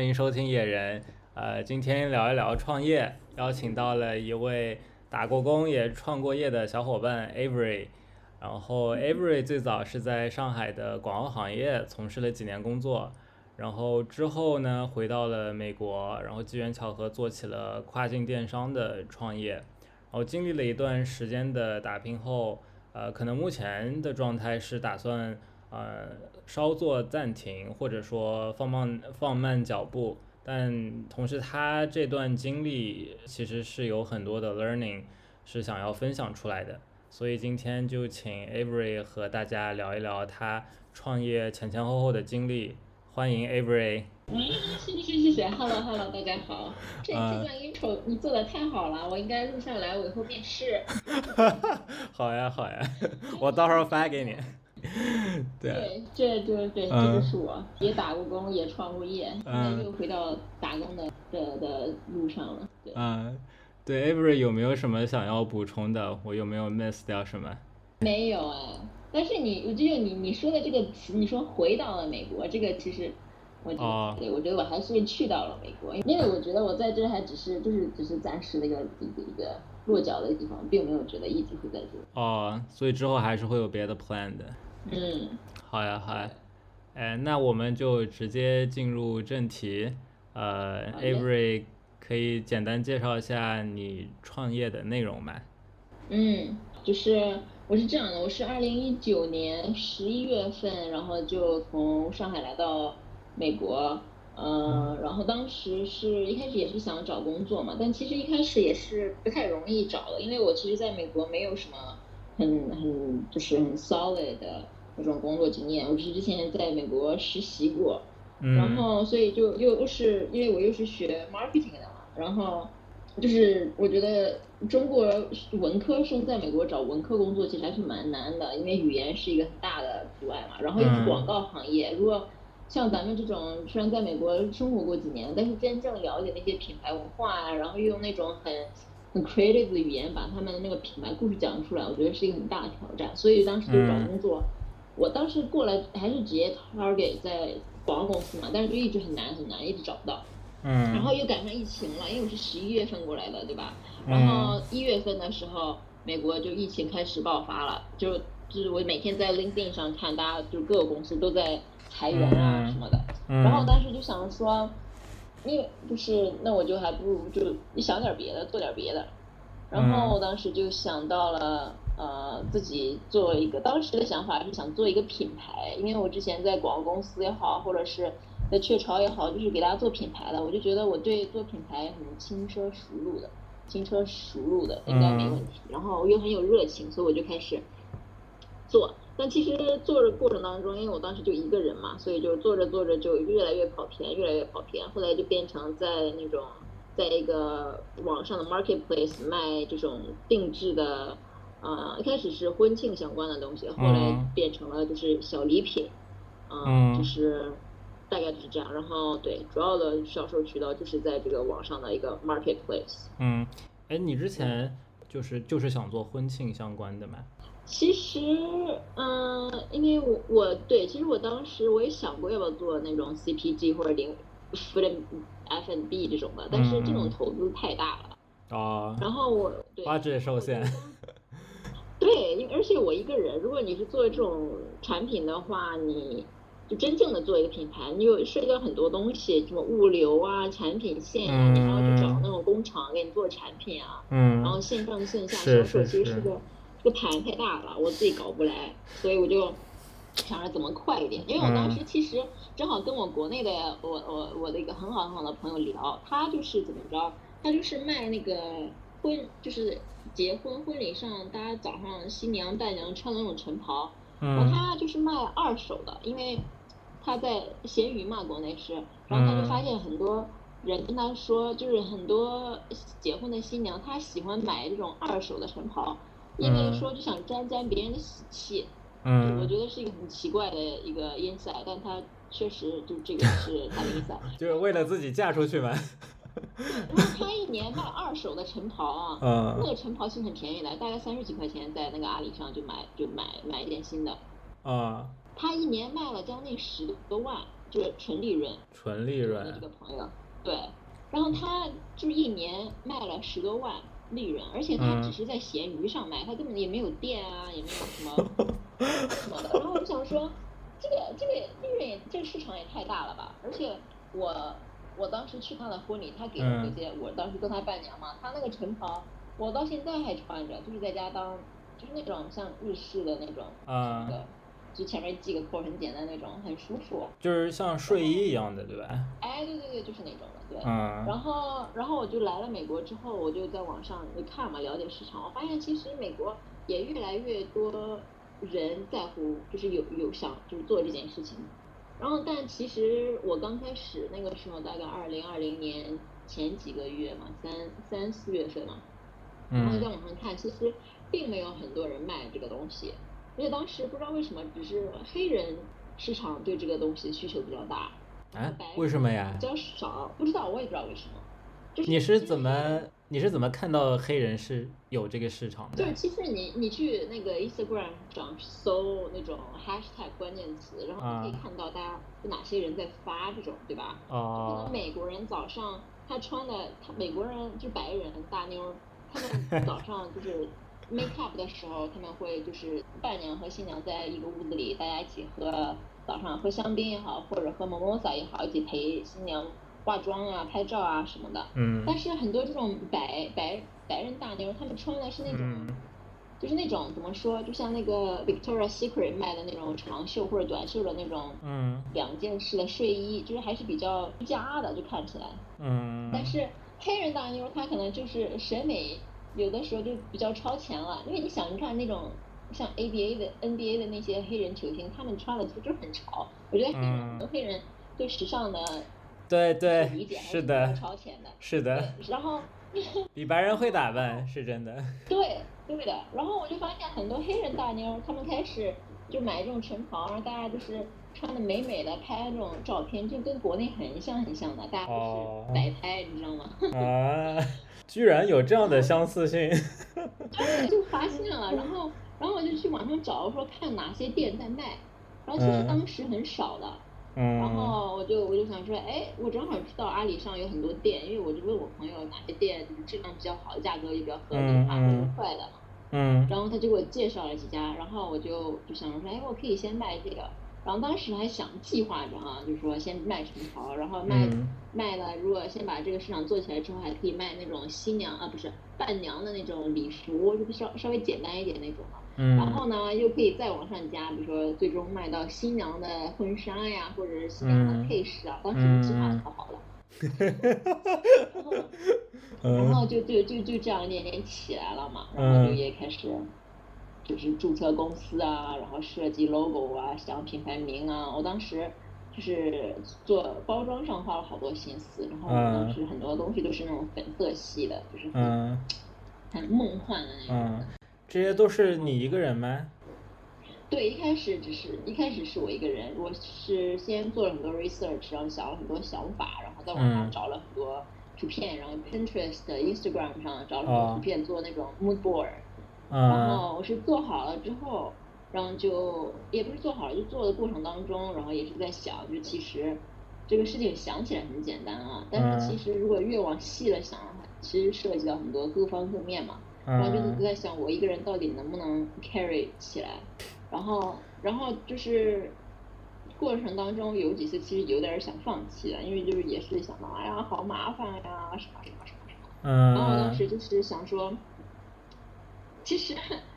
欢迎收听野人。呃，今天聊一聊创业，邀请到了一位打过工也创过业的小伙伴 Avery。然后 Avery 最早是在上海的广告行业从事了几年工作，然后之后呢回到了美国，然后机缘巧合做起了跨境电商的创业。然后经历了一段时间的打拼后，呃，可能目前的状态是打算呃稍作暂停，或者说放慢放慢脚步。但同时，他这段经历其实是有很多的 learning 是想要分享出来的。所以今天就请 Avery 和大家聊一聊他创业前前后后的经历。欢迎 Avery。嗯，谢谢谢谢，Hello Hello，大家好。这这段 intro 你做的太好了，我应该录下来，我以后面试。好呀好呀，我到时候发给你。对，这就对，这就是我，也打过工，也创过业，现在又回到打工的的的路上了。嗯，对，Avery 有没有什么想要补充的？我有没有 miss 掉什么？没有啊，但是你，我觉得你你说的这个词，你说回到了美国，这个其实，我觉得，对我觉得我还是去到了美国，因为我觉得我在这还只是就是只是暂时的一个一个一个落脚的地方，并没有觉得一直会在这。哦，所以之后还是会有别的 plan 的。嗯，好呀，好呀，哎，那我们就直接进入正题。呃，Avery，可以简单介绍一下你创业的内容吗？嗯，就是我是这样的，我是二零一九年十一月份，然后就从上海来到美国，嗯，然后当时是一开始也是想找工作嘛，但其实一开始也是不太容易找的，因为我其实在美国没有什么。很很就是很 solid 的那种工作经验，我是之前在美国实习过，然后所以就又是因为我又是学 marketing 的嘛，然后就是我觉得中国文科生在美国找文科工作其实还是蛮难的，因为语言是一个很大的阻碍嘛，然后又是广告行业，如果像咱们这种虽然在美国生活过几年，但是真正了解那些品牌文化，然后又用那种很。很 creative 的语言把他们的那个品牌故事讲出来，我觉得是一个很大的挑战。所以当时就找工作，我当时过来还是直接 target 在广告公司嘛，但是就一直很难很难，一直找不到。嗯。然后又赶上疫情了，因为我是十一月份过来的，对吧？然后一月份的时候，美国就疫情开始爆发了，就就是我每天在 LinkedIn 上看，大家就各个公司都在裁员啊什么的。嗯。然后当时就想说。因为就是那我就还不如就你想点别的，做点别的。然后我当时就想到了呃自己做一个，当时的想法是想做一个品牌，因为我之前在广告公司也好，或者是在雀巢也好，就是给大家做品牌的，我就觉得我对做品牌很轻车熟路的，轻车熟路的应该没问题。然后我又很有热情，所以我就开始做。但其实做的过程当中，因为我当时就一个人嘛，所以就做着做着就越来越跑偏，越来越跑偏。后来就变成在那种，在一个网上的 marketplace 卖这种定制的，呃，一开始是婚庆相关的东西，后来变成了就是小礼品，嗯，就是大概就是这样。然后对，主要的销售渠道就是在这个网上的一个 marketplace。嗯，哎，你之前就是就是想做婚庆相关的吗？其实，嗯，因为我我对，其实我当时我也想过要不要做那种 CPG 或者零 F&B 这种的，但是这种投资太大了。啊。然后我对。花质受限。对，因为而且我一个人，如果你是做这种产品的话，你就真正的做一个品牌，你有涉及到很多东西，什么物流啊、产品线啊，你还要去找那种工厂给你做产品啊。嗯。然后线上线下销售其实是个。这个盘太大了，我自己搞不来，所以我就想着怎么快一点。因为我当时其实正好跟我国内的我我我的一个很好很好的朋友聊，他就是怎么着，他就是卖那个婚，就是结婚婚礼上大家早上新娘伴娘穿的那种晨袍，然后他就是卖二手的，因为他在闲鱼嘛，国内是，然后他就发现很多人跟他说，就是很多结婚的新娘她喜欢买这种二手的晨袍。因为说就想沾沾别人的喜气，嗯，我觉得是一个很奇怪的一个 insight，但他确实就这个是 他的 insight，就是为了自己嫁出去嘛。他一年卖二手的晨袍啊，嗯，那个晨袍其实很便宜的，大概三十几块钱，在那个阿里上就买就买买一件新的。啊。他一年卖了将近十多万，就是纯利润。纯利润。这个朋友，对，然后他就是一年卖了十多万利润，而且他只是在闲鱼上卖，他根本也没有店啊，也没有什么 什么的。然后我就想说，这个这个利润也这个市场也太大了吧？而且我我当时去他的婚礼，他给的那些，我当时跟他伴娘嘛，他那个晨袍我到现在还穿着，就是在家当就是那种像日式的那种啊。就前面系个扣，很简单那种，很舒服。就是像睡衣一样的，对吧？哎，对对对，就是那种的，对。嗯。然后，然后我就来了美国之后，我就在网上一看嘛，了解市场。我发现其实美国也越来越多人在乎，就是有有想就是做这件事情。然后，但其实我刚开始那个时候，大概二零二零年前几个月嘛，三三四月份嘛，然后在网上看，其实并没有很多人卖这个东西。因为当时不知道为什么，只是黑人市场对这个东西需求比较大，啊？为什么呀？比较少，不知道，我也不知道为什么。你是怎么你是怎么看到黑人是有这个市场的？就是其实你你去那个 Instagram 上搜那种 hashtag 关键词，然后你可以看到大家有哪些人在发这种，对吧？哦。可能美国人早上他穿的，他美国人就白人大妞，他们早上就是。Make up 的时候，他们会就是伴娘和新娘在一个屋子里，大家一起喝早上喝香槟也好，或者喝 mimosa 也好，一起陪新娘化妆啊、拍照啊什么的。嗯。但是很多这种白白白人大妞，他们穿的是那种，就是那种怎么说，就像那个 Victoria Secret 卖的那种长袖或者短袖的那种，嗯，两件式的睡衣，就是还是比较居家的，就看起来。嗯。但是黑人大妞，她可能就是审美。有的时候就比较超前了，因为你想，你看那种像 ABA 的 NBA 的那些黑人球星，他们穿的就就很潮。我觉得黑人很多黑人对时尚的对对理解是的超前的，是的。然后 比白人会打扮是真的。对对的，然后我就发现很多黑人大妞，他们开始就买这种晨袍，然后大家就是穿的美美的，拍那种照片，就跟国内很像很像的，大家都是摆拍，你知道吗？啊。居然有这样的相似性，对，就发现了，然后，然后我就去网上找，说看哪些店在卖，然后其实当时很少的，嗯，然后我就我就想说，哎，我正好知道阿里上有很多店，因为我就问我朋友哪些店就是质量比较好，价格也比较合理，发货快的，嗯，然后他就给我介绍了几家，然后我就就想着说，哎，我可以先卖这个。然后当时还想计划着哈，就是说先卖晨袍，然后卖卖了，如果先把这个市场做起来之后，还可以卖那种新娘啊，不是伴娘的那种礼服，就稍稍微简单一点那种嘛。嗯。然后呢，又可以再往上加，比如说最终卖到新娘的婚纱呀，或者是新娘的配饰啊。当时计划可好了。然后，然后就就就就这样练练起来了嘛，然后就也开始。就是注册公司啊，然后设计 logo 啊，想品牌名啊。我当时就是做包装上花了好多心思，然后当时很多东西都是那种粉色系的，就是很很梦幻的那种。这些都是你一个人吗？对，一开始只是一开始是我一个人，我是先做了很多 research，然后想了很多想法，然后在网上找了很多图片，然后 Pinterest、Instagram 上找了很多图片做那种 mood board。然后我是做好了之后，然后就也不是做好了，就做的过程当中，然后也是在想，就其实这个事情想起来很简单啊，但是其实如果越往细了想，其实涉及到很多各方各面嘛。然后就是在想我一个人到底能不能 carry 起来，然后然后就是过程当中有几次其实有点想放弃了，因为就是也是想到哎呀好麻烦呀什么什么什么什么。嗯。然后我当时就是想说。其实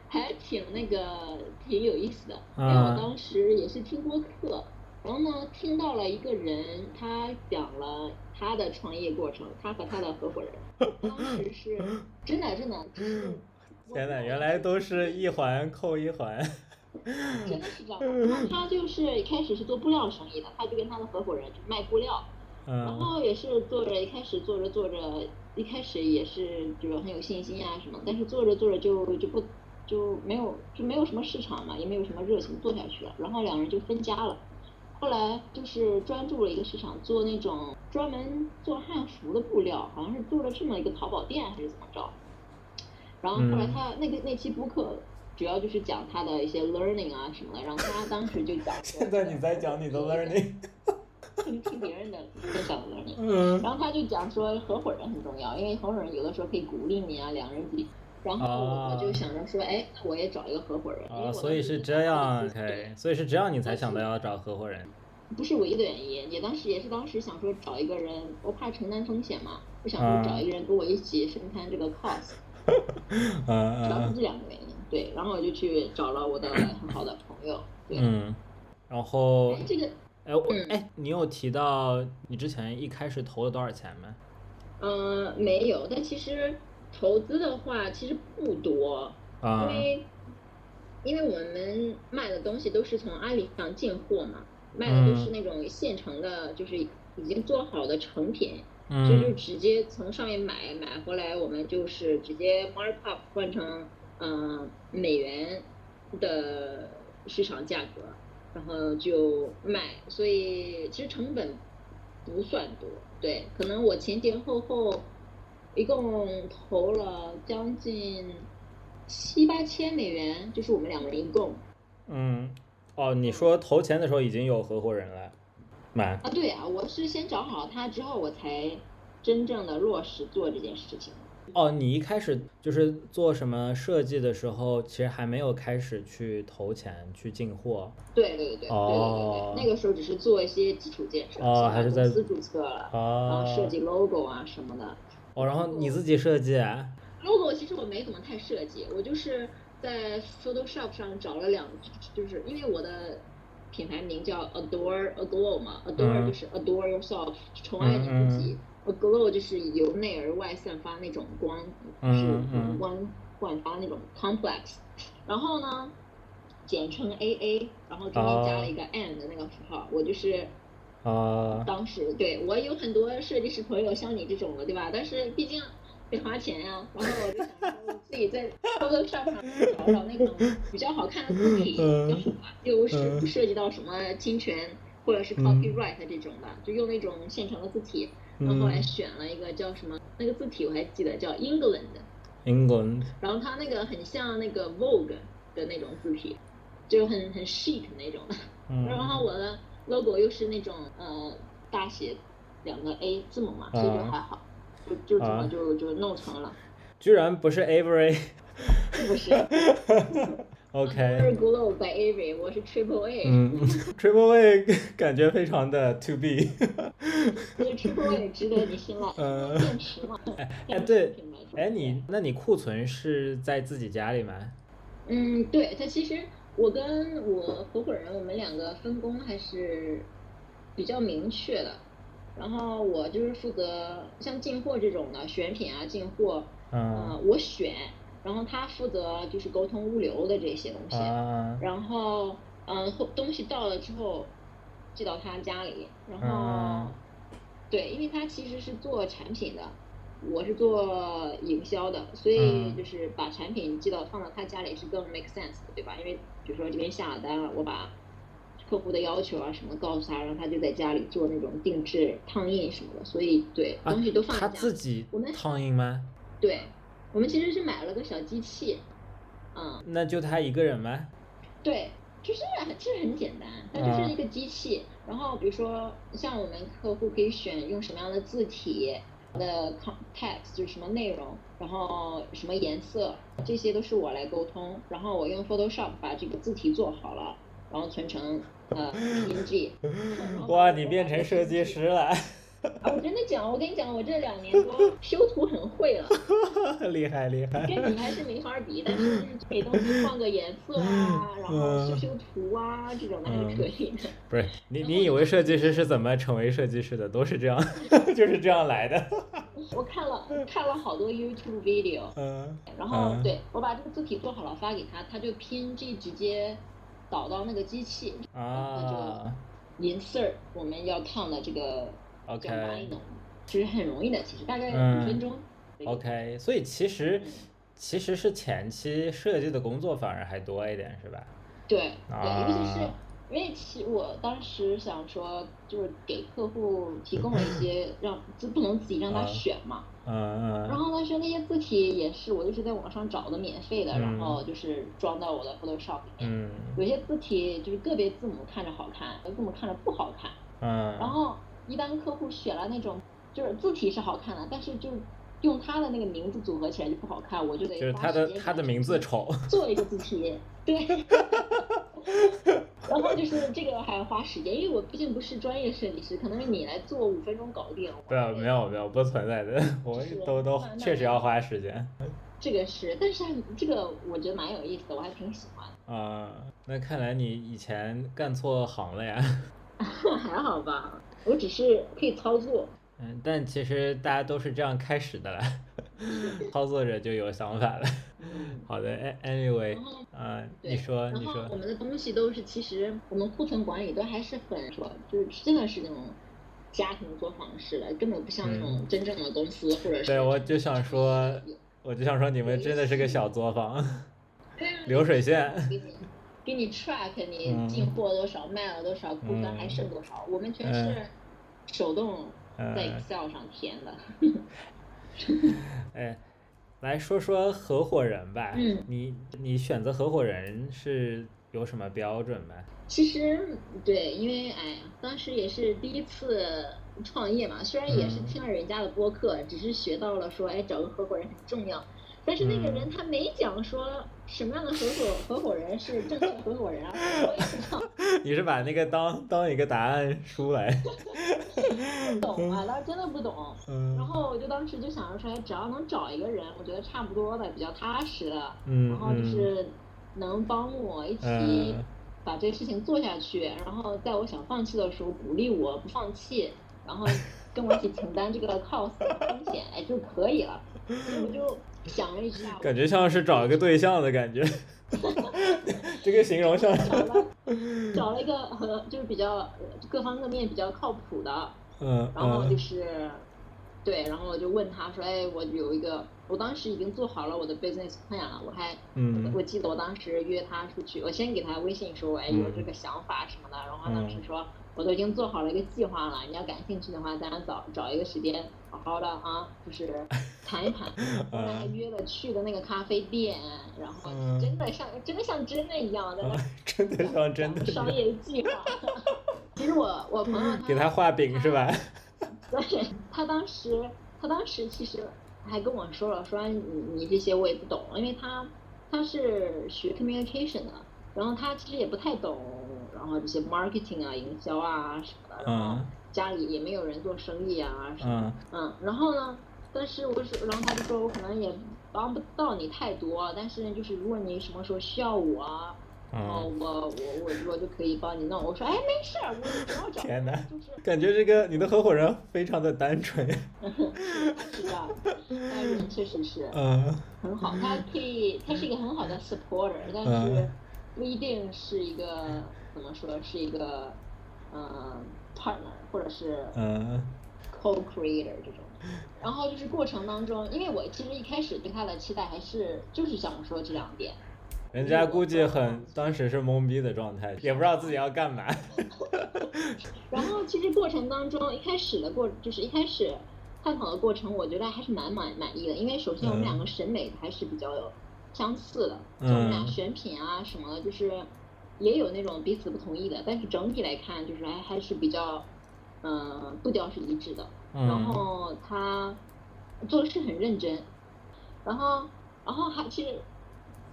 还挺那个挺有意思的，因为我当时也是听播客，然后呢听到了一个人他讲了他的创业过程，他和他的合伙人，当时是真的真的，天呐，原来都是一环扣一环，真的是这样。然 后他就是一开始是做布料生意的，他就跟他的合伙人就卖布料，然后也是做着一开始做着做着。一开始也是就是很有信心啊什么，但是做着做着就就不就没有就没有什么市场嘛，也没有什么热情做下去了，然后两人就分家了。后来就是专注了一个市场，做那种专门做汉服的布料，好像是做了这么一个淘宝店还是怎么着。然后后来他那个那期播客主要就是讲他的一些 learning 啊什么的，然后他当时就讲。现在你在讲你的 learning。听 听别人的分享的 learning。然后他就讲说合伙人很重要，因为合伙人有的时候可以鼓励你啊，两人一起。然后我就想着说，哎，那我也找一个合伙人。啊，所以是这样，OK，所以是这样，你才想到要找合伙人。不是唯一的原因，也当时也是当时想说找一个人，我怕承担风险嘛，我想说找一个人跟我一起分摊这个 cost。主要是这两个原因，对，然后我就去找了我的很好的朋友，对。嗯，然后这个，哎，哎，你有提到你之前一开始投了多少钱吗？嗯，没有，但其实投资的话其实不多，啊因为因为我们卖的东西都是从阿里上进货嘛。卖的都是那种现成的，就是已经做好的成品，所以就直接从上面买，买回来我们就是直接 markup 换成嗯美元的市场价格，然后就卖，所以其实成本不算多，对，可能我前前后后一共投了将近七八千美元，就是我们两个人一共，嗯。哦，你说投钱的时候已经有合伙人了，买啊？对啊，我是先找好他之后，我才真正的落实做这件事情。哦，你一开始就是做什么设计的时候，其实还没有开始去投钱去进货。对对对对对对，那个时候只是做一些基础建设，哦，还是在公司注册了，然后设计 logo 啊什么的。哦，然后你自己设计？logo 其实我没怎么太设计，我就是。在 Photoshop 上找了两，就是因为我的品牌名叫 Adore a Glow 嘛，Adore 就是 Adore yourself，宠爱你自己 Glow 就是由内而外散发那种光，是容光焕发那种 complex。然后呢，简称 AA，然后中间加了一个 and 的那个符号，我就是，啊，当时对我有很多设计师朋友像你这种的，对吧？但是毕竟。得花钱呀，然后我就想自己在 Photoshop 上找找那种比较好看的字体就好了，又是不涉及到什么侵权或者是 copyright 这种的，就用那种现成的字体。然后后来选了一个叫什么，那个字体我还记得叫 England。England。然后它那个很像那个 Vogue 的那种字体，就很很 chic 那种。然后我的 logo 又是那种呃大写两个 A 字母嘛，所以就还好。就就怎么就就弄成了，居然不是 Avery，不是，OK。是 Glow by Avery，我是 Triple A。嗯，Triple A 感觉非常的 To B。这 Triple A 值得你信赖。嗯。电池嘛。哎对，哎你那你库存是在自己家里吗？嗯，对，它其实我跟我合伙人我们两个分工还是比较明确的。然后我就是负责像进货这种的选品啊，进货，嗯，我选，然后他负责就是沟通物流的这些东西，然后嗯，东西到了之后寄到他家里，然后对，因为他其实是做产品的，我是做营销的，所以就是把产品寄到放到他家里是更 make sense 的，对吧？因为比如说这边下了单了，我把。客户的要求啊什么告诉他，然后他就在家里做那种定制烫印什么的，所以对东西都放他自己我们烫印吗？对，我们其实是买了个小机器，嗯，那就他一个人吗？对，就是其实很简单，它就是一个机器，然后比如说像我们客户可以选用什么样的字体的 text 就是什么内容，然后什么颜色，这些都是我来沟通，然后我用 Photoshop 把这个字体做好了。然后存成呃 PNG。哇，你变成设计师了！啊，我真的讲，我跟你讲，我这两年多修图很会了。厉害厉害。跟你还是没法比，但是给东西换个颜色啊，然后修修图啊，这种的还是可以的。不是你，你以为设计师是怎么成为设计师的？都是这样 就是这样来的。我看了看了好多 YouTube video，嗯，然后对我把这个字体做好了发给他，他就 PNG 直接。导到那个机器，啊，就 insert 我们要烫的这个，OK，其实很容易的，其实大概五分钟。OK，所以其实其实是前期设计的工作反而还多一点，是吧？对，对，尤其是。因为其我当时想说，就是给客户提供了一些让就不能自己让他选嘛，嗯嗯，然后但是那些字体也是我就是在网上找的免费的，然后就是装到我的 Photoshop 里面，有些字体就是个别字母看着好看，有字母看着不好看，嗯。然后一般客户选了那种，就是字体是好看的，但是就用他的那个名字组合起来就不好看，我就得就是他的他的名字丑，做一个字体，对。然后就是这个还要花时间，因为我毕竟不是专业设计师，可能是你来做五分钟搞定。对啊，没有没有不存在的，我都都确实要花时间。这个是，但是这个我觉得蛮有意思的，我还挺喜欢。啊，那看来你以前干错行了呀？还好吧，我只是可以操作。嗯，但其实大家都是这样开始的了，操作者就有想法了。好的，anyway，啊，你说，你说。我们的东西都是，其实我们库存管理都还是很说，就是真的是那种家庭作坊式的，根本不像那种真正的公司或者是。对，我就想说，我就想说，你们真的是个小作坊，流水线。给你，track 你进货多少，卖了多少，库存还剩多少，我们全是手动。在 Excel 上填的。哎，来说说合伙人吧。嗯。你你选择合伙人是有什么标准吗？其实对，因为哎呀，当时也是第一次创业嘛，虽然也是听了人家的播客，只是学到了说，哎，找个合伙人很重要。但是那个人他没讲说什么样的合伙合伙人是正确合伙人啊，我也不知道。你是把那个当当一个答案出来？不懂啊，当时真的不懂。嗯。然后我就当时就想着说，只要能找一个人，我觉得差不多的，比较踏实的，然后就是能帮我一起把这个事情做下去，然后在我想放弃的时候鼓励我不放弃，然后跟我一起承担这个 cost 风险，哎就可以了。所以我就。想了一下，感觉像是找一个对象的感觉，这个形容像。找了找了一个和就是比较各方各面比较靠谱的，嗯，然后就是对，然后我就问他说，哎，我有一个，我当时已经做好了我的 business plan 了，我还，嗯，我记得我当时约他出去，我先给他微信说，哎，有这个想法什么的，然后他当时说。我都已经做好了一个计划了，你要感兴趣的话，咱俩找找一个时间，好好的啊，就是 谈一谈。后来还约了去的那个咖啡店，然后真的像真的像真的一样，在那真的像真的商业计划。其实我我朋友给他画饼是吧？对，他当时他当时其实还跟我说了，说你你这些我也不懂，因为他他是学 communication 的，然后他其实也不太懂。然后这些 marketing 啊、营销啊什么的，然后家里也没有人做生意啊什么，嗯，然后呢，但是我是，然后他就说我可能也帮不到你太多，但是就是如果你什么时候需要我，然后我我我我就可以帮你弄。我说哎没事儿，我不要找。天哪，就是感觉这个你的合伙人非常的单纯。是的，他人确实是，嗯，很好，他可以，他是一个很好的 supporter，但是不一定是一个。怎么说是一个，嗯，partner 或者是嗯 co-creator 这种，然后就是过程当中，因为我其实一开始对他的期待还是就是想说这两点。人家估计很当时是懵逼的状态，也不知道自己要干嘛。然后其实过程当中，一开始的过就是一开始探讨的过程，我觉得还是蛮满满意的，因为首先我们两个审美还是比较有相似的，就我们俩选品啊什么的，就是。也有那种彼此不同意的，但是整体来看，就是还还是比较，嗯，步调是一致的。然后他做事很认真，然后然后还其实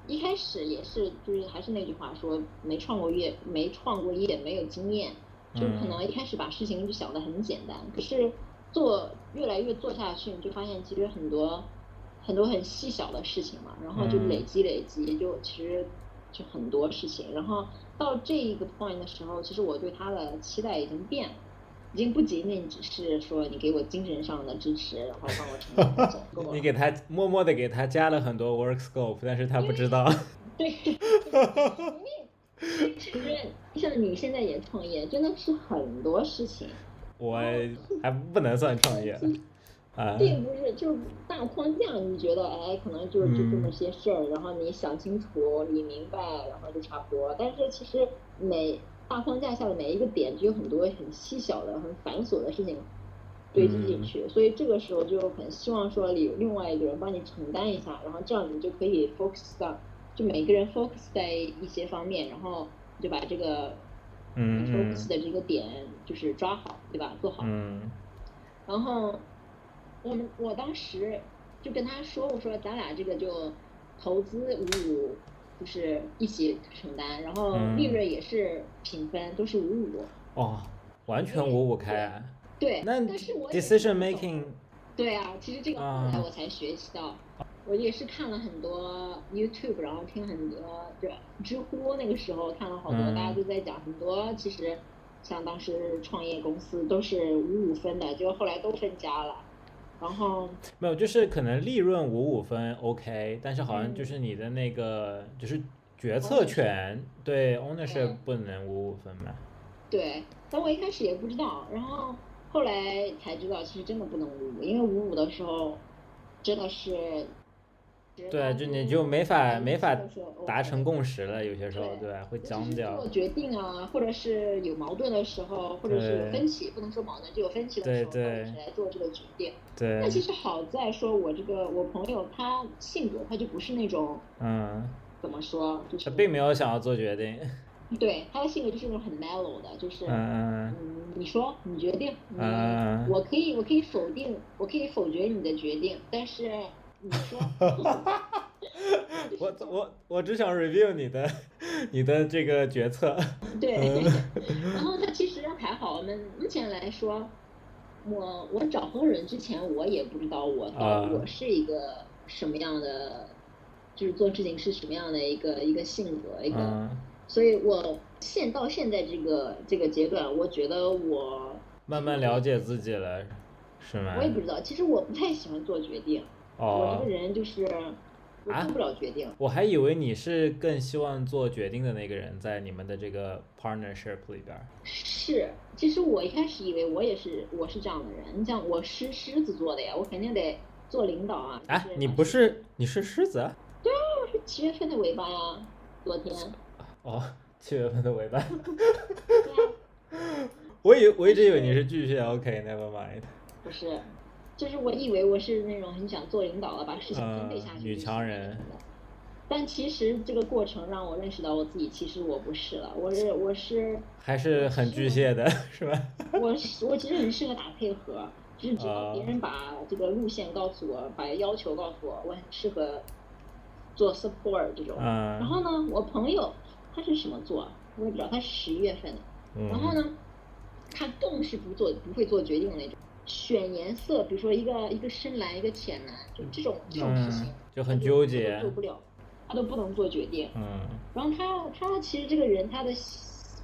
一开始也是就是还是那句话说，没创过业，没创过业，没有经验，就是可能一开始把事情就想得很简单。可是做越来越做下去，你就发现其实很多很多很细小的事情嘛，然后就累积累积，就其实。就很多事情，然后到这一个 point 的时候，其实我对他的期待已经变了，已经不仅仅只是说你给我精神上的支持，然后帮我成长 你给他默默的给他加了很多 work scope，但是他不知道。对。其实像你现在也创业，真的是很多事情。我还不能算创业。并不是，就是大框架，你觉得哎，可能就就这么些事儿，然后你想清楚，理明白，然后就差不多。但是其实每大框架下的每一个点，就有很多很细小的、很繁琐的事情堆积进去，所以这个时候就很希望说有另外一个人帮你承担一下，然后这样你就可以 focus 到，就每个人 focus 在一些方面，然后就把这个嗯嗯 focus 的这个点就是抓好，对吧？做好。嗯然后我们我当时就跟他说，我说咱俩这个就投资五五，就是一起承担，然后嗯利润也是平分，都是五五。哦，完全五五开啊。对，那但是我 decision making 对啊，其实这个后啊来我才学习到，我也是看了很多 YouTube，然后听很多对知乎那个时候看了好多，嗯大家都在讲很多，其实像当时创业公司都是五五分的，结果后来都分家了，然后没有，就是可能利润五五分 OK，但是好像嗯就是你的那个就是决策权对 ownership 嗯不能五五分吧。对，但我一开始也不知道，然后后来才知道，其实真的不能五五，因为五五的时候真的是。对，就你就没法嗯没法达成共识了，有些时候对对，会尤其是僵掉做。决定啊，或者是有矛盾的时候，或者是有分歧，不能说矛盾，就有分歧的时候，对对到底谁来做这个决定？对那，其实好在说，我这个我朋友他性格他就不是那种嗯，怎么说，就是他并没有想要做决定。对他的性格就是那种很 mellow 的，就是嗯嗯，你说你决定，嗯我可以我可以否定，我可以否决你的决定，但是你说。我我我只想 review 你的你的这个决策。对，嗯然后他其实还好，我们目前来说，我我找工人之前，我也不知道我到啊我是一个什么样的，就是做事情是什么样的一个一个性格，一个，嗯，所以我现到现在这个这个阶段，我觉得我慢慢了解自己了，是吗我？也不知道，其实我不太喜欢做决定，我哦这个，人就是我啊做不了决定。我还以为你是更希望做决定的那个人，在你们的这个 partnership 里边儿。是，其实我一开始以为我也是我是这样的人。你像，我狮狮子座的呀，我肯定得做领导啊。啊就，你不是你是狮子啊？我是七月份的尾巴呀，昨天。哦，七月份的尾巴。对啊，我以我一直以为你是巨蟹，OK，never、mind。不是，就是我以为我是那种很想做领导了，把事情分配下去、嗯女强人。但其实这个过程让我认识到我自己，其实我不是了，我是我是还是很巨蟹的，是吧？我是我其实很适合打配合，就是只要别啊人把这个路线告诉我，把要求告诉我，我很适合做 support 这种。嗯然嗯后呢，我朋友他是什么座？我也不知道，他是十一月份的。然后嗯呢，他更是不做不会做决定的那种。选颜色，比如说一个一个深蓝，一个浅蓝，就这种这种事情，嗯就很纠结他都做不了，他都不能做决定。嗯然后他他其实这个人他的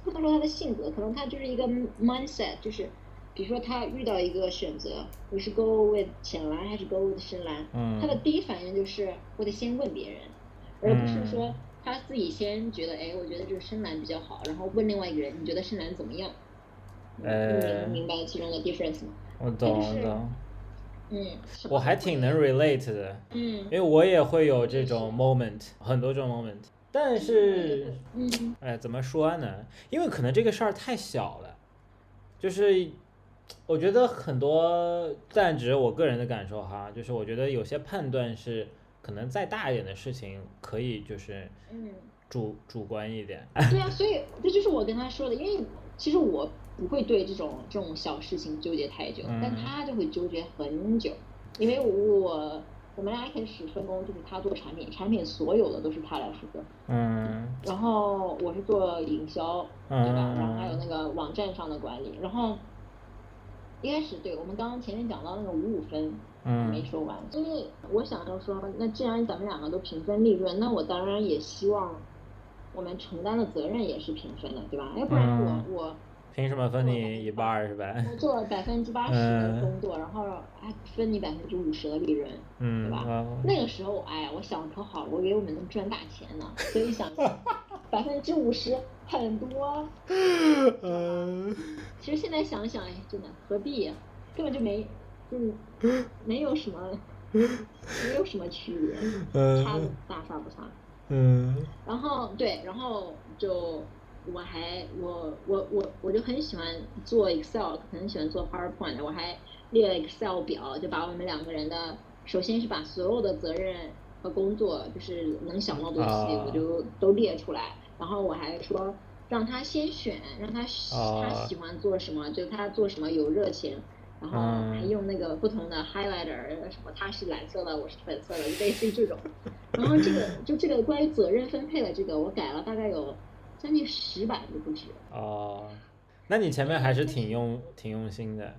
不能说他的性格，可能他就是一个 mindset，就是比如说他遇到一个选择，我是 go with 浅蓝还是 go with 深蓝，嗯他的第一反应就是我得先问别人，而不是嗯说他自己先觉得哎，我觉得这个深蓝比较好，然后问另外一个人你觉得深蓝怎么样？你呃能明白其中的 difference 吗？我懂我懂，嗯，我还挺能 relate 的，嗯因为我也会有这种 moment，很多这种 moment，但是。嗯哎，怎么说呢？因为可能这个事儿太小了，就是我觉得很多，但只是我个人的感受哈，就是我觉得有些判断是可能再大一点的事情可以就是嗯。主主观一点。对啊，所以这就是我跟他说的，因为其实我不会对这种这种小事情纠结太久，但嗯他就会纠结很久，因为我我们俩一开始分工就是他做产品，产品所有的都是他来负责，嗯然后我是做营销，对吧？然后还有嗯那个网站上的管理，然后一开始对我们刚刚前面讲到那个五五分，嗯没嗯说完，因为我想着说，那既然咱们两个都平分利润，那我当然也希望我们承担的责任也是平分的，对吧？要不然我、嗯我凭什么分你一半儿是呗？我做百分之八十的工作，然后还分你百分之五十的利润，嗯对吧？哦那个时候，哎呀，我想可好，我以为我们能赚大钱呢，所以想百分之五十很多。嗯其实现在想想，哎，真的何必呀、根本就没，嗯，没有什么，没有什么区别，差嗯大差不差。嗯然后对，然后就我还我我我我就很喜欢做 Excel，很喜欢做 PowerPoint，我还列了 Excel 表，就把我们两个人的，首先是把所有的责任和工作，就是能想到的东西，啊我就都列出来。然后我还说，让他先选，让他他喜欢做什么，就他做什么有热情，然后嗯还用那个不同的 highlighter，什么他是蓝色的，我是粉色的，就类似于这种。然后这个就这个关于责任分配的这个，我改了大概有将近十版都不止。哦，那你前面还是挺用挺用心的。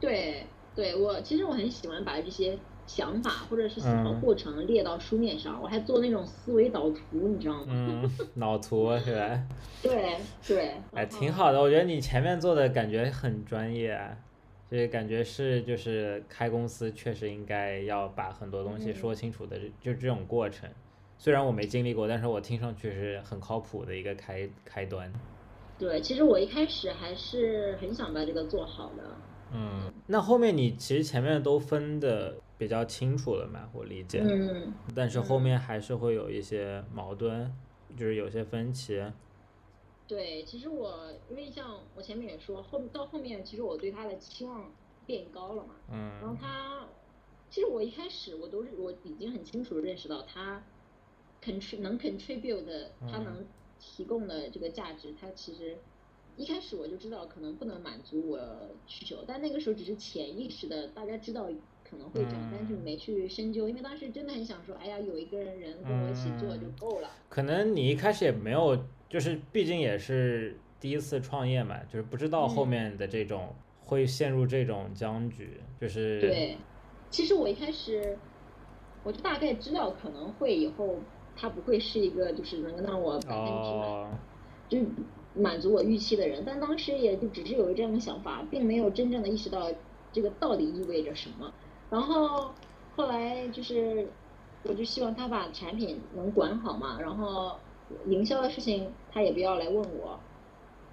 对，对我其实我很喜欢把这些想法或者是思考嗯过程列到书面上，我还做那种思维导图，你知道吗？嗯，脑图是吧？对 对，哎，挺好的，我觉得你前面做的感觉很专业啊，就是感觉是就是开公司确实应该要把很多东西嗯说清楚的，就这种过程。虽然我没经历过，但是我听上去是很靠谱的一个开开端。对，其实我一开始还是很想把这个做好的。嗯，那后面你其实前面都分的比较清楚了嘛，我理解。嗯，但是后面还是会有一些矛盾，就是有些分歧。对，其实我因为像我前面也说，后到后面其实我对他的期望变高了嘛。嗯然后嗯他，其实我一开始我都是我已经很清楚认识到他 contri 能 contribute 的，他嗯。能提供的这个价值，他其实一开始我就知道可能不能满足我需求，但那个时候只是潜意识的，大家知道可能会这样，但是嗯。没去深究，因为当时真的很想说，哎呀，有一个人跟我一起做就嗯。够了。可能你一开始也没有，就是毕竟也是第一次创业嘛，就是不知道后嗯。面的这种、会陷入这种僵局，就是对，其实我一开始我就大概知道可能会以后他不会是一个就是能让我百分之百哦，就满足我预期的人，但当时也就只是有这样的想法，并没有真正的意识到这个到底意味着什么。然后后来就是，我就希望他把产品能管好嘛，然后营销的事情他也不要来问我，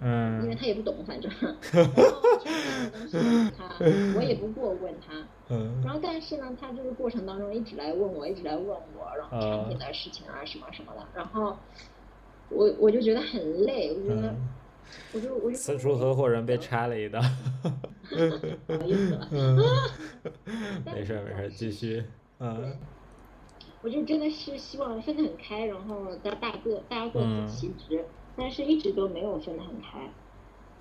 因为嗯他也不懂，反正。然后产品的东西他 我也不过问他，嗯。然后但是呢，他就是过程当中一直来问我，一直来问我，然后产品的事情啊什么什么的，然后我我就觉得很累，我觉得、嗯，我就我就此处合伙人被拆了一刀，不好意思了，没事没事，继续，嗯。我就真的是希望分得很开，然后大大各大家各嗯。司其职，但是一直都没有分得很开。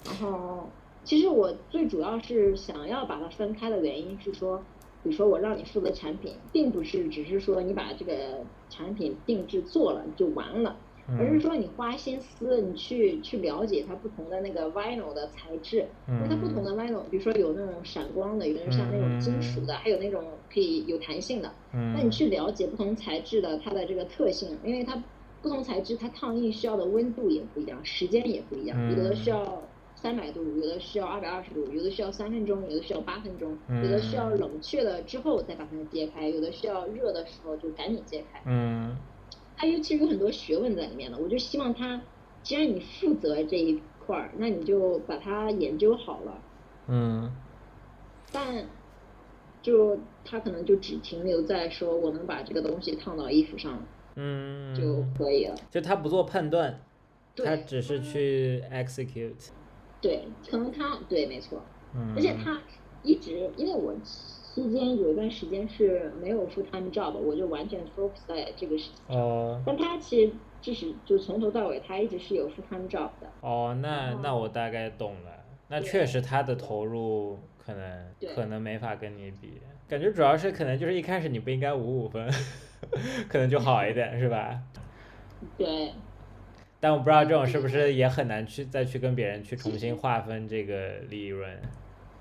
然后其实我最主要是想要把它分开的原因是说，比如说我让你负责产品，并不是只是说你把这个产品定制做了就完了。而是嗯说你花心思，你去去了解它不同的那个 vinyl 的材质，因为它不同的 vinyl，比如说有那种闪光的，有的像那种金属的，还有那种可以有弹性的。那你嗯去了解不同材质的它的这个特性，因为它不同材质它烫印需要的温度也不一样，时间也不一样，有的需要三百度，有的需要二百二十度，有的需要三分钟，有的需要八分钟，有的需要冷却了之后再把它们揭开，有的需要热的时候就赶紧揭开。嗯它尤其是有很多学问在里面的，我就希望它，既然你负责这一块儿，那你就把它研究好了。嗯但就它可能就只停留在说我能把这个东西烫到衣服上嗯，就可以了。就他不做判断，对他只是去 execute，对，可能他对，没错。嗯，而且他一直，因为我期间有一段时间是没有 full time job，我就完全 focus 在这个事情上。哦但他其实即使就从头到尾，他一直是有 full time job 的。哦，那那我大概懂了。那确实他的投入可能可能没法跟你比，感觉主要是可能就是一开始你不应该五五分，可能就好一点是吧？对，但我不知道这种是不是也很难去再去跟别人去重新划分这个利润。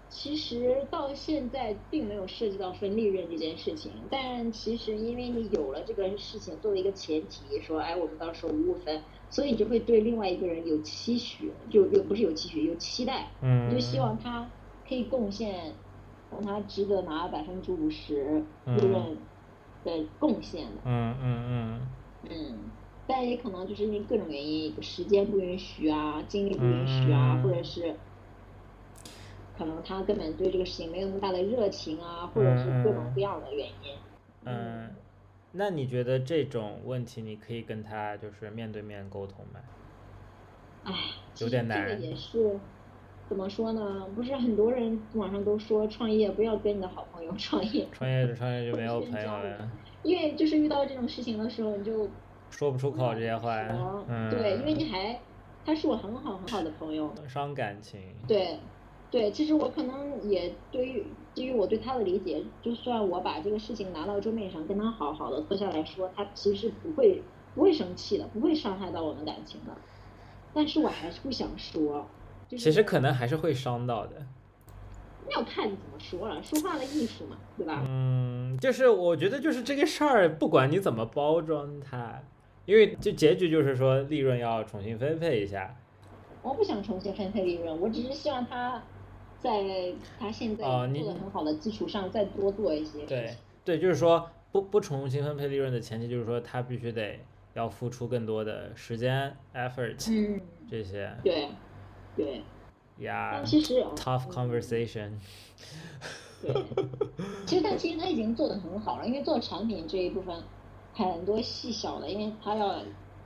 其实到现在并没有涉及到分利润这件事情，但其实因为你有了这个事情作为一个前提，说哎我们到时候五五分，所以你就会对另外一个人有期许，就有不是有期许，有期待，嗯，你就希望他可以贡献，让他值得拿百分之五十嗯利润的贡献的，嗯嗯嗯嗯。但也可能就是因为各种原因，时间不允许啊，精力不允许啊，嗯或者是可能他根本对这个事情没有那么大的热情啊，或者是各种各样的原因。嗯，那你觉得这种问题你可以跟他就是面对面沟通吗？唉，有点难这个也是怎么说呢？不是很多人网上都说创业不要跟你的好朋友创业，创业创业就没有朋友了，因为就是遇到这种事情的时候，你就说不出口这些话说，嗯，对，因为你还他是我很好很好的朋友。伤感情。对，对，其实我可能也对于基于我对他的理解，就算我把这个事情拿到桌面上跟他好好的坐下来说，他其实不会不会生气的，不会伤害到我们感情的。但是我还是不想说。其实可能还是会伤到的。那要看你怎么说了，说话的艺术嘛，对吧？嗯，就是我觉得就是这个事儿，不管你怎么包装它，因为就结局就是说利润要重新分配一下。我不想重新分配利润，我只是希望他在他现在做的很好的基础上再多做一些。对对，就是说不不重新分配利润的前提就是说他必须得要付出更多的时间 effort 嗯这些。对对。Yeah，其实 tough conversation。对，其实但其实他已经做的很好了，因为做产品这一部分很多细小的，因为他要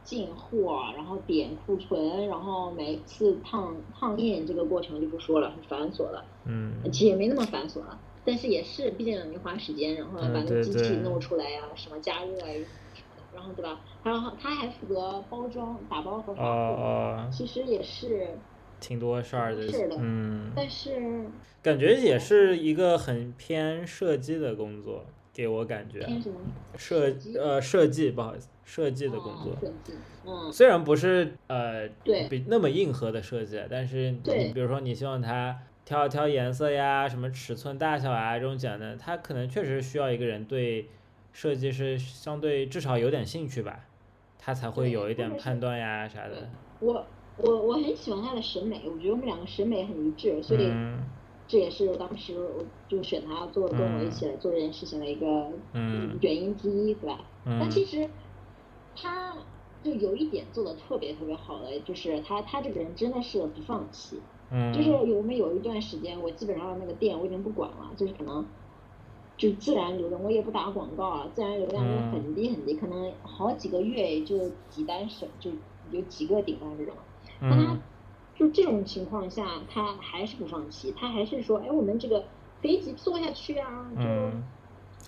进货，然后点库存，然后每次烫烫印这个过程就不说了，很繁琐了。嗯。其实也没那么繁琐了，但是也是，毕竟你花时间，然后把那个机器弄出来呀，什么加热啊什么的，然后对吧？然后他还负责包装、打包和发货，其实也是。挺多事儿的，嗯，但是感觉也是一个很偏设计的工作，给我感觉。偏什么？设呃设计，不好意思，设计的工作。设计，嗯。虽然不是呃对比那么硬核的设计，但是你比如说你希望它挑一挑颜色呀，什么尺寸大小啊这种简单，它可能确实需要一个人对设计是相对至少有点兴趣吧，他才会有一点判断呀啥的。我。我我很喜欢他的审美，我觉得我们两个审美很一致，所以这也是当时我就选他做跟我一起来做这件事情的一个原因之一，对吧？但其实他就有一点做的特别特别好的，就是他他这个人真的是不放弃，就是有我们有一段时间，我基本上那个店我已经不管了，就是可能就自然流量，我也不打广告啊，自然流量就很低很低，可能好几个月也就几单省就有几个顶单这种。但他就这种情况下，他还是不放弃，他还是说，哎，我们这个可以一起做下去啊，就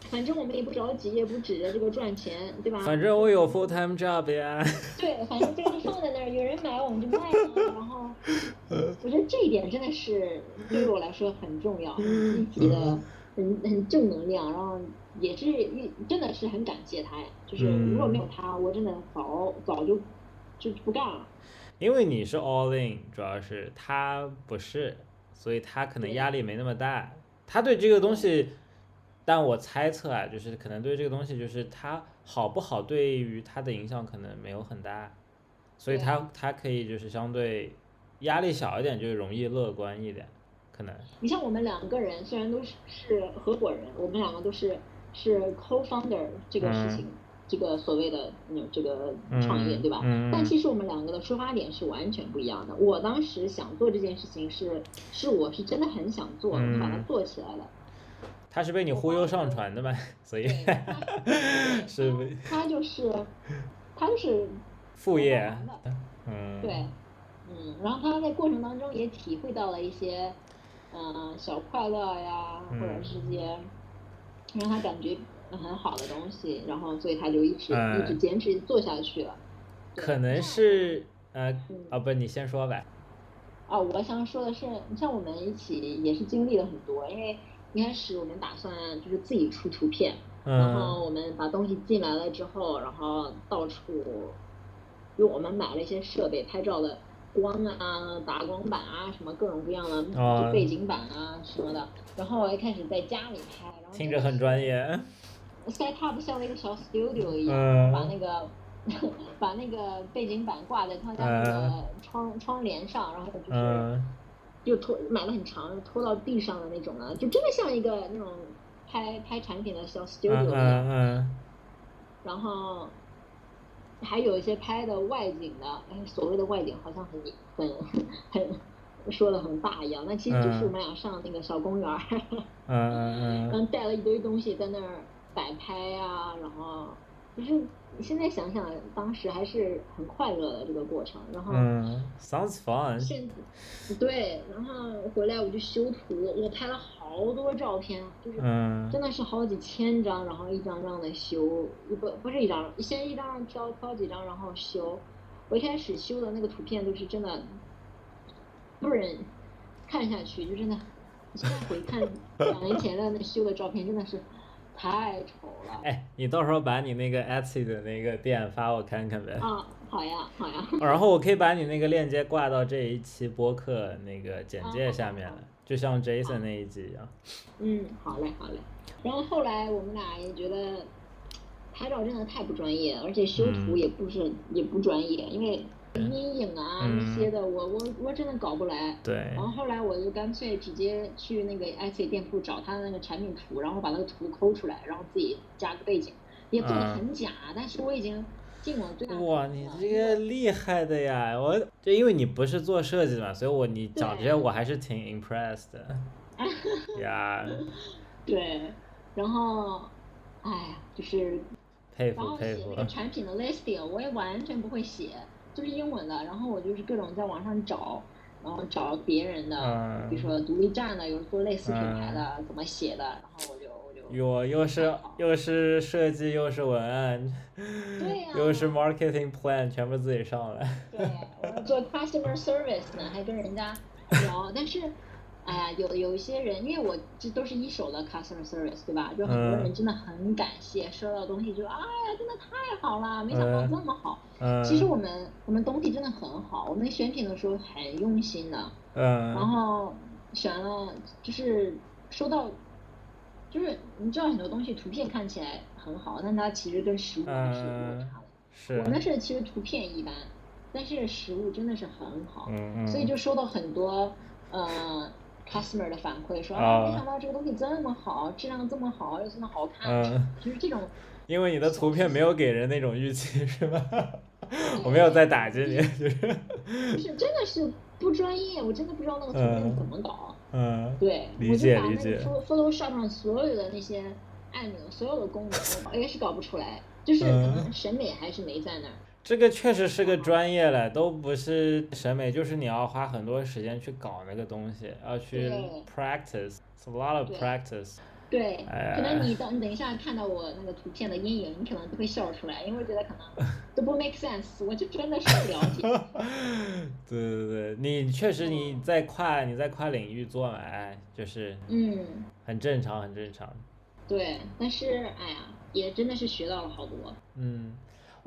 反正我们也不着急，也不指着这个赚钱，对吧？反正我有 full time job 呀。对，反正这个就放在那儿，有人买我们就卖啊。然后，我觉得这一点真的是对于我来说很重要，积极 的，很很正能量，然后也是一真的是很感谢他呀。就是如果没有他，我真的早早就就不干了。因为你是 all in，主要是他不是，所以他可能压力没那么大。他对这个东西，但我猜测啊，就是可能对这个东西，就是他好不好，对于他的影响可能没有很大，所以他他可以就是相对压力小一点，就容易乐观一点，可能。你像我们两个人，虽然都是是合伙人，我们两个都是是 co-founder 这个事情。这个所谓的嗯，这个创业对吧？但其实我们两个的出发点是完全不一样的。我当时想做这件事情是，是我是真的很想做，把它做起来了。他是被你忽悠上船的嘛？所以 是他就是，他就是副业。嗯。对，嗯，然后他在过程当中也体会到了一些嗯小快乐呀，或者是些让他感觉。很好的东西，然后所以他就一直一直坚持做下去了。可能是呃啊不，你先说呗。哦，我想说的是，你像我们一起也是经历了很多，因为一开始我们打算就是自己出图片，然后我们把东西进来了之后，然后到处，因为我们买了一些设备，拍照的光啊、打光板啊，什么各种各样的背景板啊什么的，然后我一开始在家里拍，然后听着很专业。Set up 像一个小 studio 一样，把那个 把那个背景板挂在他家那个窗窗帘上，然后就是就拖买了很长，拖到地上的那种啊，就真的像一个那种拍拍产品的小 studio 一样。然后还有一些拍的外景的，所谓的外景好像很很很说的很大一样，那其实就是我们俩上那个小公园，嗯嗯嗯。然后带了一堆东西在那儿。摆拍啊，然后就是你现在想想，当时还是很快乐的这个过程。然后嗯，sounds fun。现对，然后回来我就修图，我拍了好多照片，就是真的是好几千张，然后一张张的修，不不是一张，先一张张挑挑几张，然后修，我一开始修的那个图片都是真的，不忍看下去，就真的，现在回看两年前的那修的照片，真的是太丑了。哎，你到时候把你那个 Etsy 的那个店发我看看呗。啊，好呀，好呀。然后我可以把你那个链接挂到这一期播客那个简介下面了，就像 Jason 那一集一样。嗯，好嘞，好嘞。然后后来我们俩也觉得。拍照真的太不专业，而且修图也不是也不专业，因为阴影啊那些的，我我我真的搞不来。对。然后后来我就干脆直接去那个 Etsy 店铺找他的那个产品图，然后把那个图抠出来，然后自己加个背景，也做的很假，但是我已经尽我最大。哇，你这个厉害的呀！我就因为你不是做设计的嘛，所以我你讲这些我还是挺 impressed 的。呀。对，然后，哎呀，就是。然后写那个产品的 listing，我也完全不会写，就是英文的。然后我就是各种在网上找，然后找别人的，比如说独立站的，有做类似品牌的，怎么写的，然后我就我就。哟，又是又是设计，又是文案，对呀，又是 marketing plan，全部自己上来。对，我做 customer service 呢，还跟人家聊，但是。哎呀，有有一些人，因为我这都是一手的 customer service，对吧？就很多人真的很感谢收到东西，就哎呀，真的太好了，没想到这么好。嗯。其实我们我们东西真的很好，我们选品的时候很用心的。嗯。然后选了，就是收到，就是你知道很多东西图片看起来很好，但它其实跟实物还是有落差的。是。我们是其实图片一般，但是实物真的是很好。嗯嗯。所以就收到很多，嗯。Customer 的反馈说啊，没想到这个东西这么好，质量这么好，又这么好看，就是这种。因为你的图片没有给人那种预期，是吧？我没有在打击你，就是。不是，真的是不专业，我真的不知道那个图片怎么搞。嗯。对，理解理解。我就把那个 Photoshop 上所有的那些按钮、所有的功能，我 也是搞不出来，就是可能审美还是没在那儿。这个确实是个专业了，都不是审美，就是你要花很多时间去搞那个东西，要去 practice，a lot of practice。对，可能你 等你等一下看到我那个图片的阴影，你可能都会笑出来，因为觉得可能 都不 make sense，我就真的是不了解。对对对，你确实你在跨你在跨领域做嘛，哎，就是嗯，很正常很正常。对，但是哎呀，也真的是学到了好多。嗯。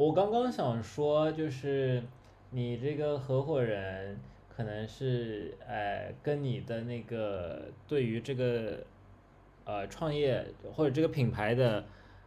我刚刚想说，就是你这个合伙人可能是，呃，跟你的那个对于这个，呃，创业或者这个品牌的，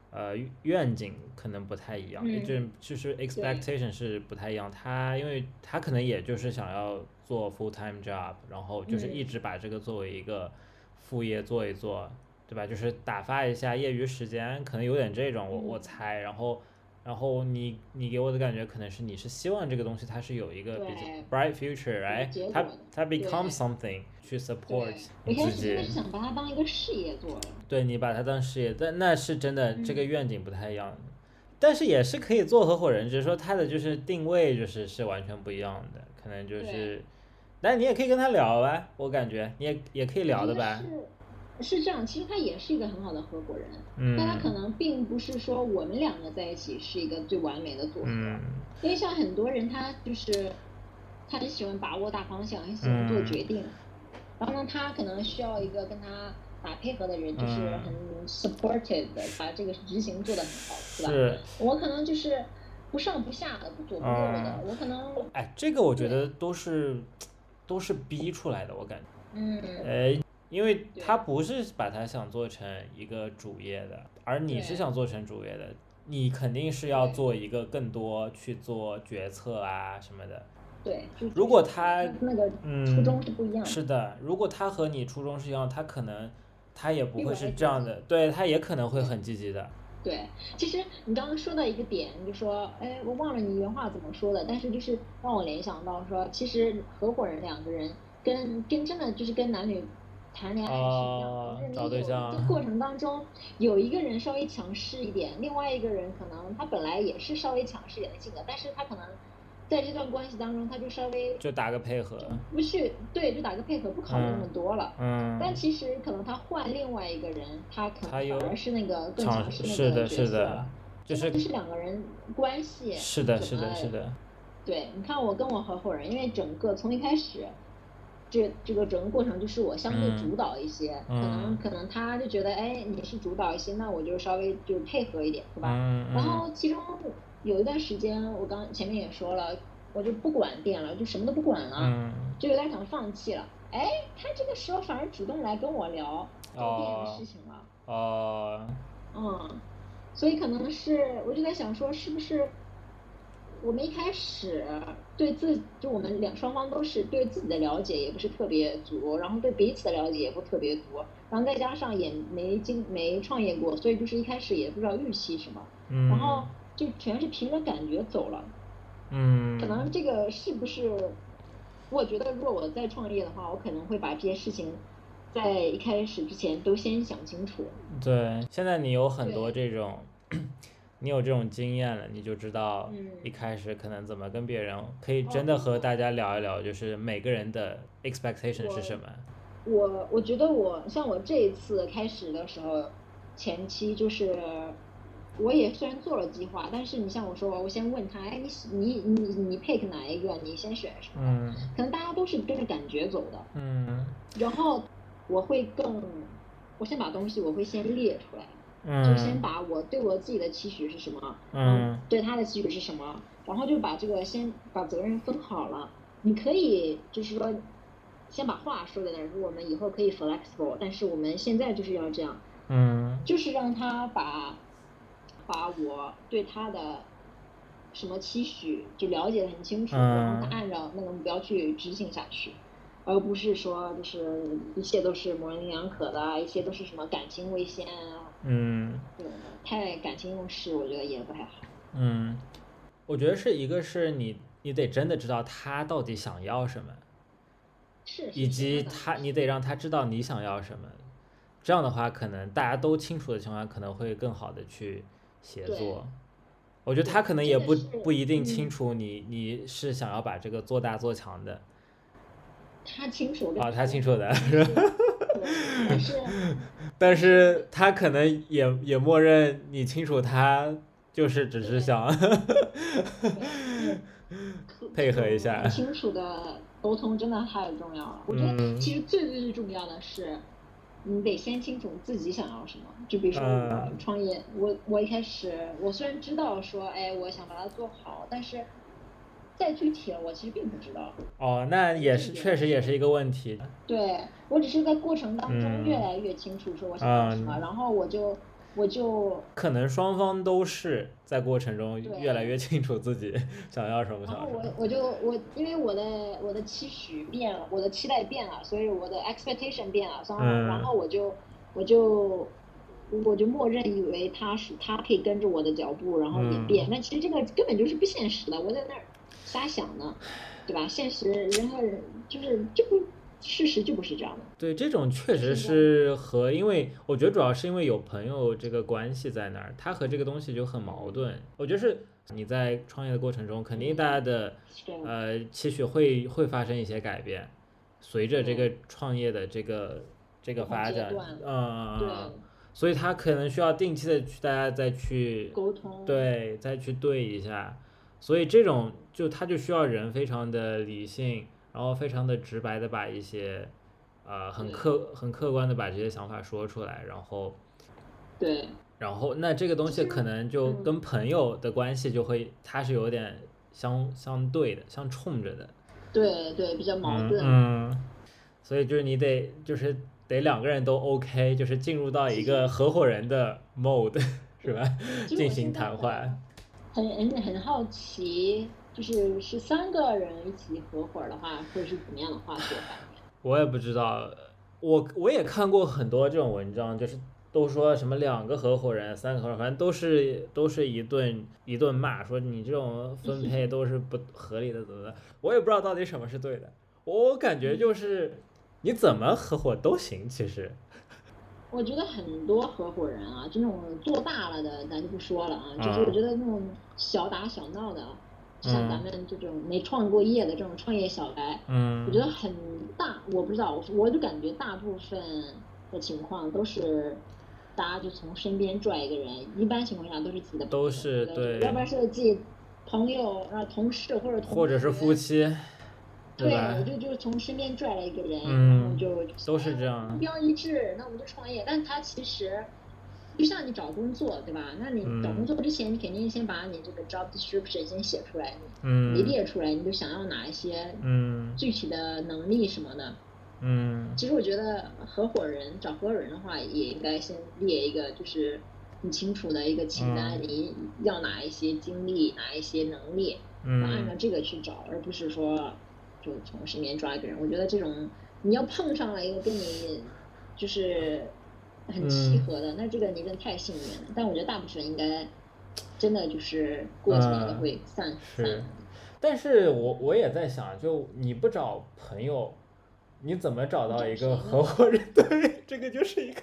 呃，愿景可能不太一样，就就是 expectation 是不太一样。他因为他可能也就是想要做 full time job，然后就是一直把这个作为一个副业做一做，对吧？就是打发一下业余时间，可能有点这种，我我猜，然后。然后你你给我的感觉可能是你是希望这个东西它是有一个比较 bright future，哎，它它 become something 去 support 自己。我真的是想把它当一个事业做。对你把它当事业，但那是真的这个愿景不太一样，但是也是可以做合伙人，只是说他的就是定位就是是完全不一样的，可能就是，但你也可以跟他聊吧，我感觉你也也可以聊的吧。是这样，其实他也是一个很好的合伙人，嗯。但他可能并不是说我们两个在一起是一个最完美的组合，因为像很多人他就是他很喜欢把握大方向，很喜欢做决定，然后呢，他可能需要一个跟他打配合的人，就是很 supportive 的，把这个执行做得很好，是吧？我可能就是不上不下的，不左不右的，我可能。哎，这个我觉得都是都是逼出来的，我感觉，嗯，哎。因为他不是把它想做成一个主业的，而你是想做成主业的，你肯定是要做一个更多去做决策啊什么的。对，如果他那个初衷是不一样。是的，如果他和你初衷是一样，他可能他也不会是这样的，对他也可能会很积极的。对，其实你刚刚说到一个点，就说，哎，我忘了你原话怎么说的，但是就是让我联想到说，其实合伙人两个人跟跟真的就是跟男女。谈恋爱是一样，就是你有这过程当中有一个人稍微强势一点，另外一个人可能他本来也是稍微强势一点的性格，但是他可能在这段关系当中他就稍微就打个配合，不去对，就打个配合，不考虑那么多了。嗯。但其实可能他换另外一个人，他可能反而是那个更势强那个角色。是的，是的，就是。这是两个人关系。是的，是的，是的。对，你看我跟我合伙人，因为整个从一开始，这这个整个过程就是我相对主导一些，可能可能他就觉得，哎，你是主导一些，那我就稍微就配合一点，是吧？然后其中有一段时间，我刚前面也说了，我就不管店了，就什么都不管了，就有点想放弃了。哎，他这个时候反而主动来跟我聊做店的事情了。哦。嗯，所以可能是我就在想说，是不是？我们一开始对自就我们两双方都是对自己的了解也不是特别足，然后对彼此的了解也不特别足，然后再加上也没经没创业过，所以就是一开始也不知道预期什么，嗯然后就全是凭着感觉走了。嗯。可能这个是不是？我觉得如果我再创业的话，我可能会把这些事情在一开始之前都先想清楚。对，现在你有很多这种。你有这种经验了，你就知道一开始可能怎么跟别人可以真的和大家聊一聊，就是每个人的 expectation 是什么。我我觉得我像我这一次开始的时候，前期就是我也虽然做了计划，但是你像我说，我先问他，哎，你你你你 pick 哪一个？你先选什么？嗯。可能大家都是跟着感觉走的。嗯。然后我会更，我先把东西我会先列出来。就先把我对我自己的期许是什么，嗯，对他的期许是什么，然后就把这个先把责任分好了。你可以就是说，先把话说在那儿，说我们以后可以 flexible，但是我们现在就是要这样，嗯，就是让他把把我对他的什么期许就了解的很清楚，然后他按照那个目标去执行下去。而不是说就是一切都是模棱两可的，一切都是什么感情为先啊。嗯。对，太感情用事，我觉得也不太好。嗯，我觉得是一个是你，你得真的知道他到底想要什么，是，以及他，你得让他知道你想要什么，这样的话，可能大家都清楚的情况下，可能会更好的去协作。我觉得他可能也不不一定清楚你你是想要把这个做大做强的。他清楚的啊，他清楚的，但是，但是他可能也也默认你清楚，他就是只是想 配合一下。清楚的沟通真的太重要了，我觉得其实最最最重要的是，你得先清楚自己想要什么。就比如说我创业，我我一开始我虽然知道说，哎，我想把它做好，但是。再具体了，我其实并不知道。哦，那也是，确实也是一个问题。对，我只是在过程当中越来越清楚说我想要什么，然后我就我就可能双方都是在过程中越来越清楚自己 想要什么。然后我我就我因为我的我的期许变了，我的期待变了，所以我的 expectation 变了，然后然后我就我就我就默认以为他是他可以跟着我的脚步，然后也变。那其实这个根本就是不现实的，我在那儿。瞎想呢，对吧？现实人和人就是就不，事实就不是这样的。对，这种确实是和，因为我觉得主要是因为有朋友这个关系在那儿，他和这个东西就很矛盾。我觉得是你在创业的过程中，肯定大家的呃期许会会发生一些改变，随着这个创业的这个这个发展，嗯嗯，所以他可能需要定期的去大家再去沟通，对，再去对一下。所以这种就他就需要人非常的理性，然后非常的直白的把一些，呃，很客很客观的把这些想法说出来，然后，对，然后那这个东西可能就跟朋友的关系就会，它是有点相相对的，相冲着的，对对，比较矛盾，嗯，所以就是你得就是得两个人都 OK，就是进入到一个合伙人的 mode 是吧？进行谈话。很很很好奇，就是是三个人一起合伙的话，会是怎么样的化学反应？我也不知道，我我也看过很多这种文章，就是都说什么两个合伙人、三个合伙人，反正都是都是一顿一顿骂，说你这种分配都是不合理的，怎么的？我也不知道到底什么是对的，我感觉就是你怎么合伙都行，其实。我觉得很多合伙人啊，就那种做大了的咱就不说了啊，就是我觉得那种小打小闹的，像咱们这种没创过业的这种创业小白，嗯，我觉得很大，我不知道，我就感觉大部分的情况都是，大家就从身边拽一个人，一般情况下都是自己的，都是对，要不然是自己朋友啊、同事或者同或者是夫妻，对，我？就就从身边拽了一个人，嗯然后就都是这样目标一致，那我们就创业。但他其实就像你找工作，对吧？那你嗯找工作之前，你肯定先把你这个 job description 先写出来，你嗯列出来，你就想要哪一些嗯具体的能力什么的。嗯其实我觉得合伙人找合伙人的话，也应该先列一个就是很清楚的一个清单，嗯你要哪一些经历，哪一些能力，然后按照嗯这个去找，而不是说就从身边抓一个人。我觉得这种你要碰上了一个跟你就是很契嗯合的，那这个你真的太幸运了。但我觉得大部分人应该真的就是过几年就嗯会散是散。但是我我也在想，就你不找朋友，你怎么找到一个合伙人？对，这个就是一个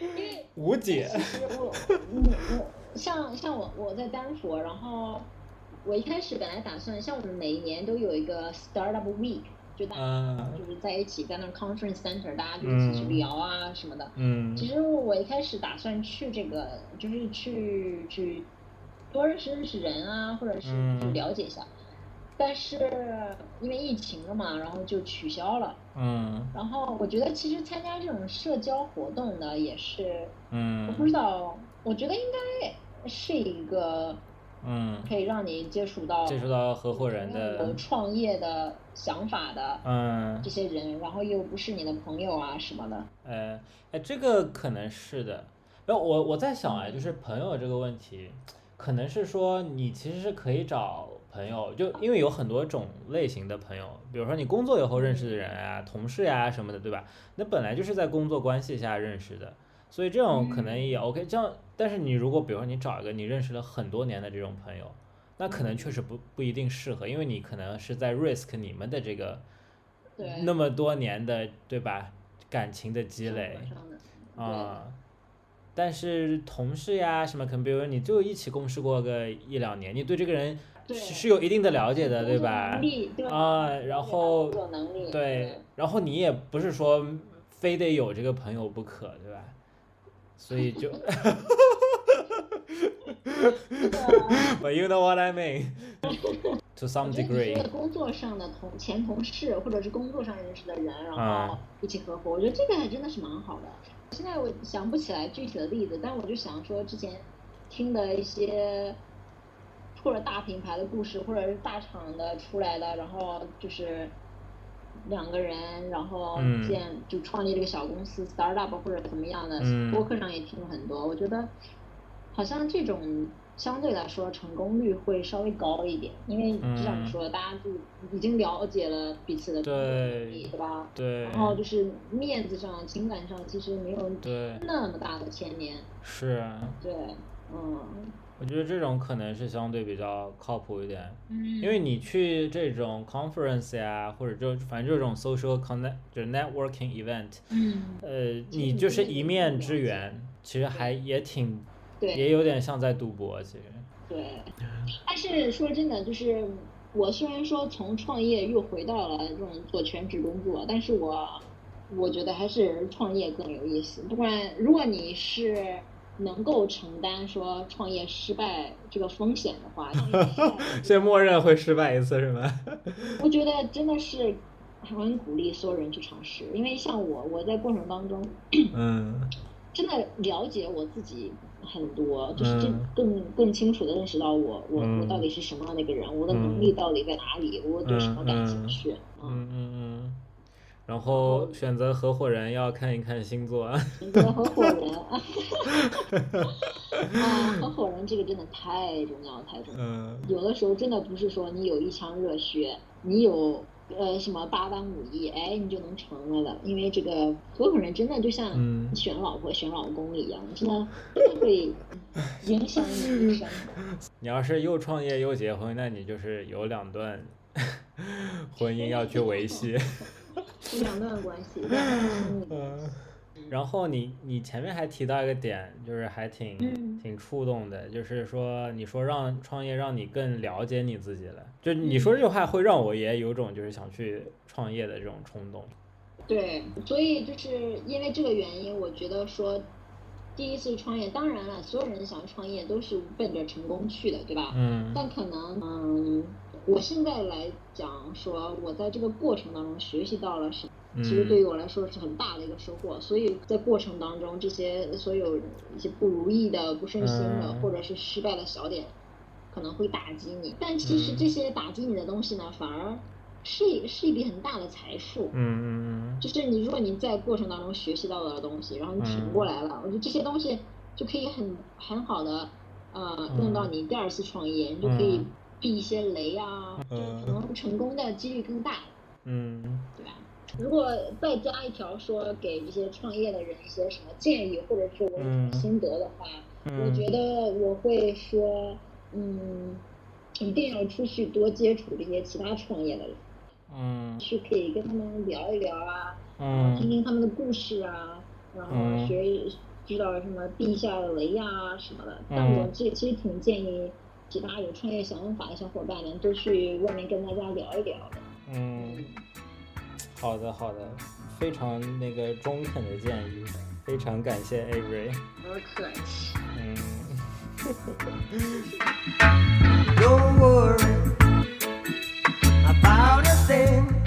因为无解。其实我，我我像像我我在丹佛，然后我一开始本来打算，像我们每一年都有一个 startup week，就大家嗯就是在一起在那 conference center，大家就一起去聊啊什么的。嗯其实我一开始打算去这个，就是去去多认识认识人啊，或者是嗯去了解一下。但是因为疫情了嘛，然后就取消了。嗯然后我觉得其实参加这种社交活动呢，也是嗯我不嗯知道，我觉得应该是一个嗯，可以让你接触到接触到合伙人有的，创业的想法的嗯这些人，然后又不是你的朋友啊什么的。呃，哎，这个可能是的。然后我我在想啊，就是朋友这个问题，可能是说你其实是可以找朋友，就因为有很多种类型的朋友，比如说你工作以后认识的人啊、同事呀、什么的，对吧？那本来就是在工作关系下认识的，所以这种可能也 OK。这样，但是你如果比如说你找一个你认识了很多年的这种朋友，那可能确实不不一定适合，因为你可能是在 risk 你们的这个对，那么多年的对吧感情的积累。啊、但是同事呀什么，可能比如说你就一起共事过个一两年，你对这个人是是有一定的了解的，对吧啊然后对，然后你也不是说非得有这个朋友不可，对吧？所以就这个，But you know what I mean? To 我 some degree，是工作上的同前同事，或者是工作上认识的人，然啊后一起合伙，我觉得这个还真的是蛮好的。现在我想不起来具体的例子，但我就想说之前听的一些或者大品牌的故事，或者是大厂的出来的，然后就是两个人，然后嗯。建、就创立这个小公司 startup 或者怎么样的，嗯。播客上也听了很多，我觉得好像这种相对来说成功率会稍微高一点，因为就像嗯。你说的，大家就已经了解了彼此的能力，对对吧？对然后就是面子上、情感上其实没有那么大的牵连，是啊，对，嗯我觉得这种可能是相对比较靠谱一点。嗯，因为你去这种 conference 呀，或者就反正这种 social connect 就是 networking event，嗯，呃，你就是一面之缘，其实还也挺，对也有点像在赌博，其实。对。但是说真的，就是我虽然说从创业又回到了这种做全职工作，但是我我觉得还是创业更有意思。不管如果你是能够承担说创业失败这个风险的话，先 默认会失败一次是吗？我觉得真的是很鼓励所有人去尝试，因为像我，我在过程当中嗯真的了解我自己很多，就是真嗯更更清楚的认识到我我我嗯到底是什么样的一个人，我的能力到底在哪里，我对什么感兴趣，嗯，嗯嗯嗯，然后选择合伙人要看一看星座。选择合伙人啊，啊，合伙人这个真的太重要太重要有的时候真的不是说你有一腔热血，你有呃什么八般武艺，哎，你就能成了的。因为这个合伙人真的就像嗯选老婆、选老公一样，真的真的会影响你一生。你要是又创业又结婚，那你就是有两段 婚姻要去维系。是两段关系，两段关系。嗯，然后你你前面还提到一个点，就是还挺、嗯挺触动的，就是说你说让创业让你更了解你自己了，就你说这句话会让我也有种就是想去创业的这种冲动。对，所以就是因为这个原因，我觉得说，第一次创业，当然了，所有人想创业都是奔着成功去的，对吧？嗯。但可能，嗯，我现在来讲说，我在这个过程当中学习到了什么，其实对于我来说是很大的一个收获。所以在过程当中，这些所有一些不如意的、不顺心的，或者是失败的小点，可能会打击你。但其实这些打击你的东西呢，反而。是一是一笔很大的财富，嗯嗯嗯，就是你如果你在过程当中学习到了东西，然后你挺过来了，我觉得这些东西就可以很很好的呃用到你第二次创业，你就可以避一些雷啊，就可能成功的几率更大，嗯，对吧？如果再加一条说给这些创业的人一些什么建议，或者是我有什么心得的话，我觉得我会说，嗯，一定要出去多接触这些其他创业的人。嗯，去可以跟他们聊一聊啊，嗯，听听他们的故事啊，然后学知道什么避一下的雷啊什么的。但我这其实挺建议其他有创业想法的小伙伴们都去外面跟大家聊一聊的。嗯，好的好的，非常那个中肯的建议，非常感谢 Avery。不客气。嗯。Don't worry about a thing.